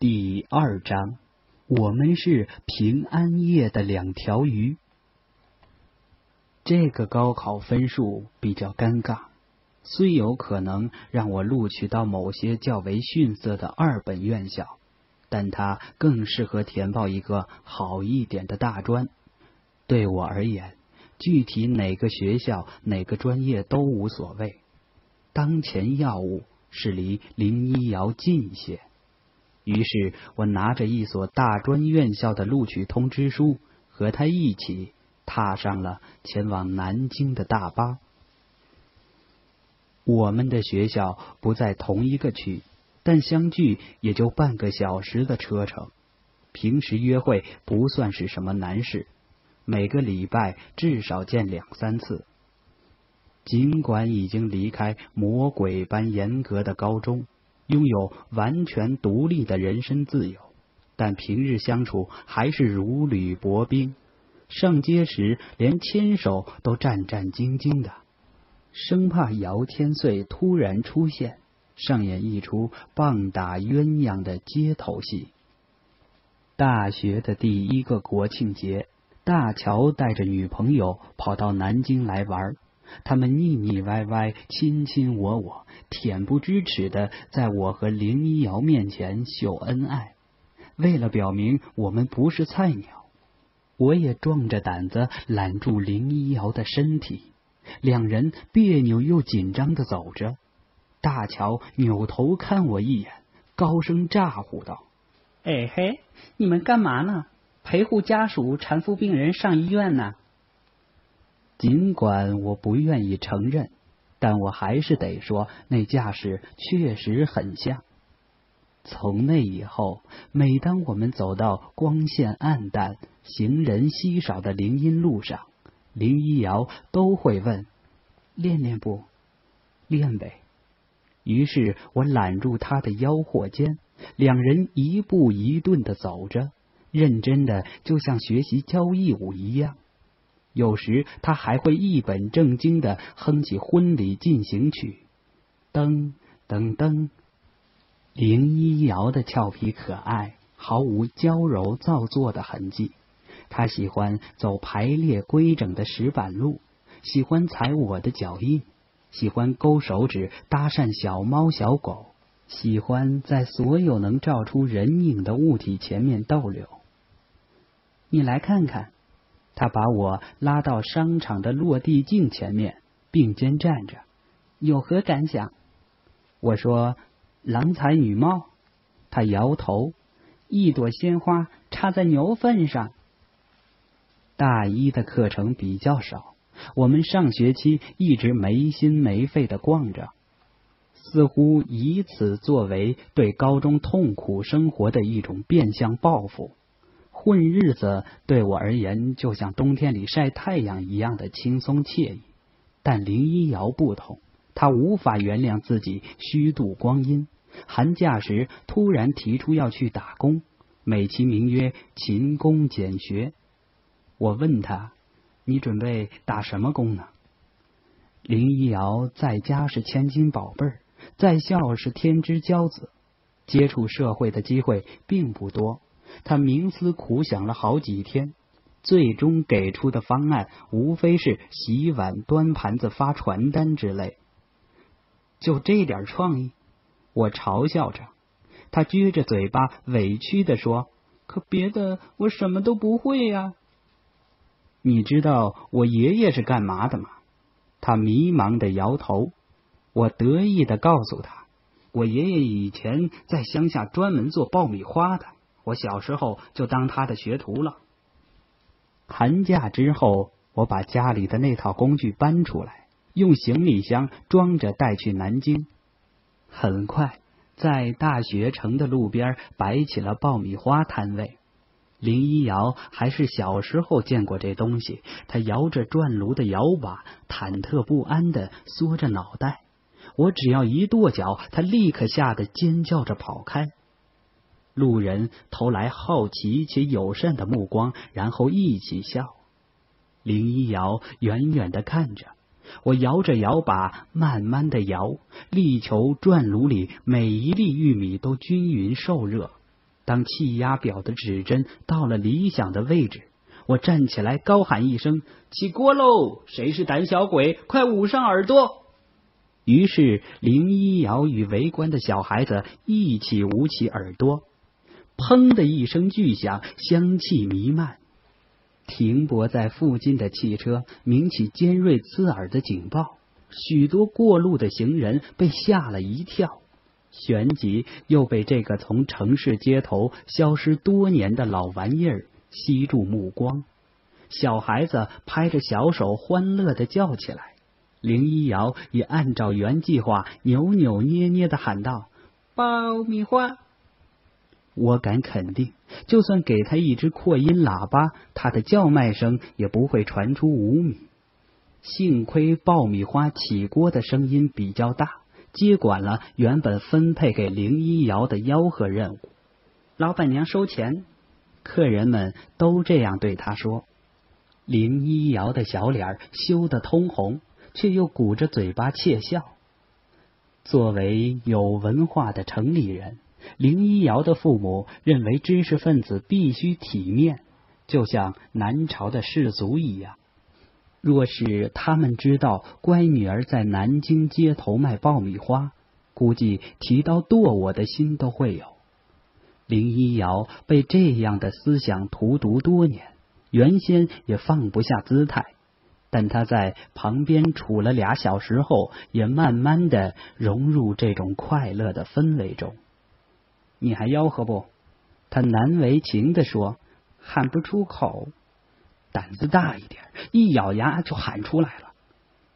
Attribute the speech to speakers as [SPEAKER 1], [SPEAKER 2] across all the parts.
[SPEAKER 1] 第二章，我们是平安夜的两条鱼。这个高考分数比较尴尬，虽有可能让我录取到某些较为逊色的二本院校，但它更适合填报一个好一点的大专。对我而言，具体哪个学校、哪个专业都无所谓。当前要务是离林一瑶近些。于是我拿着一所大专院校的录取通知书，和他一起踏上了前往南京的大巴。我们的学校不在同一个区，但相距也就半个小时的车程。平时约会不算是什么难事，每个礼拜至少见两三次。尽管已经离开魔鬼般严格的高中。拥有完全独立的人身自由，但平日相处还是如履薄冰。上街时连牵手都战战兢兢的，生怕姚千岁突然出现，上演一出棒打鸳鸯的街头戏。大学的第一个国庆节，大乔带着女朋友跑到南京来玩。他们腻腻歪歪、卿卿我我、恬不知耻的，在我和林一瑶面前秀恩爱。为了表明我们不是菜鸟，我也壮着胆子揽住林一瑶的身体。两人别扭又紧张的走着。大乔扭头看我一眼，高声咋呼道：“
[SPEAKER 2] 哎嘿，你们干嘛呢？陪护家属、产妇、病人上医院呢？”
[SPEAKER 1] 尽管我不愿意承认，但我还是得说，那架势确实很像。从那以后，每当我们走到光线暗淡、行人稀少的林荫路上，林一瑶都会问：“练练不？练呗。”于是我揽住他的腰或肩，两人一步一顿的走着，认真的就像学习交谊舞一样。有时他还会一本正经的哼起婚礼进行曲，噔噔噔。林一瑶的俏皮可爱，毫无娇柔造作的痕迹。他喜欢走排列规整的石板路，喜欢踩我的脚印，喜欢勾手指搭讪小猫小狗，喜欢在所有能照出人影的物体前面逗留。你来看看。他把我拉到商场的落地镜前面，并肩站着，有何感想？我说：“郎才女貌。”他摇头：“一朵鲜花插在牛粪上。”大一的课程比较少，我们上学期一直没心没肺的逛着，似乎以此作为对高中痛苦生活的一种变相报复。混日子对我而言，就像冬天里晒太阳一样的轻松惬意。但林一瑶不同，她无法原谅自己虚度光阴。寒假时突然提出要去打工，美其名曰勤工俭学。我问他：“你准备打什么工呢？”林一瑶在家是千金宝贝儿，在校是天之骄子，接触社会的机会并不多。他冥思苦想了好几天，最终给出的方案无非是洗碗、端盘子、发传单之类。就这点创意，我嘲笑着。他撅着嘴巴，委屈的说：“可别的我什么都不会呀。”你知道我爷爷是干嘛的吗？他迷茫的摇头。我得意的告诉他：“我爷爷以前在乡下专门做爆米花的。”我小时候就当他的学徒了。寒假之后，我把家里的那套工具搬出来，用行李箱装着带去南京。很快，在大学城的路边摆起了爆米花摊位。林一瑶还是小时候见过这东西，他摇着转炉的摇把，忐忑不安的缩着脑袋。我只要一跺脚，他立刻吓得尖叫着跑开。路人投来好奇且友善的目光，然后一起笑。林一瑶远远的看着我，摇着摇把，慢慢的摇，力求转炉里每一粒玉米都均匀受热。当气压表的指针到了理想的位置，我站起来高喊一声：“起锅喽！谁是胆小鬼？快捂上耳朵！”于是林一瑶与围观的小孩子一起捂起耳朵。砰的一声巨响，香气弥漫。停泊在附近的汽车鸣起尖锐刺耳的警报，许多过路的行人被吓了一跳，旋即又被这个从城市街头消失多年的老玩意儿吸住目光。小孩子拍着小手，欢乐的叫起来。林一瑶也按照原计划扭扭捏捏的喊道：“爆米花！”我敢肯定，就算给他一只扩音喇叭，他的叫卖声也不会传出五米。幸亏爆米花起锅的声音比较大，接管了原本分配给林一瑶的吆喝任务。
[SPEAKER 2] 老板娘收钱，
[SPEAKER 1] 客人们都这样对他说。林一瑶的小脸羞得通红，却又鼓着嘴巴窃笑。作为有文化的城里人。林一瑶的父母认为知识分子必须体面，就像南朝的士族一样。若是他们知道乖女儿在南京街头卖爆米花，估计提刀剁我的心都会有。林一瑶被这样的思想荼毒多年，原先也放不下姿态，但他在旁边杵了俩小时后，也慢慢的融入这种快乐的氛围中。你还吆喝不？他难为情的说：“喊不出口，胆子大一点，一咬牙就喊出来了。”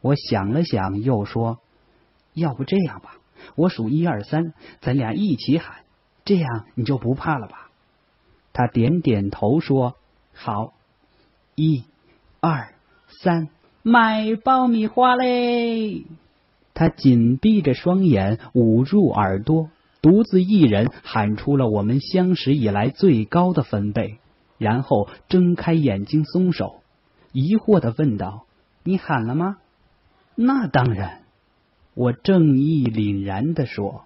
[SPEAKER 1] 我想了想，又说：“要不这样吧，我数一二三，咱俩一起喊，这样你就不怕了吧？”他点点头说：“好，一、二、三，
[SPEAKER 2] 买爆米花嘞！”
[SPEAKER 1] 他紧闭着双眼，捂住耳朵。独自一人喊出了我们相识以来最高的分贝，然后睁开眼睛松手，疑惑的问道：“你喊了吗？”“那当然。”我正义凛然的说。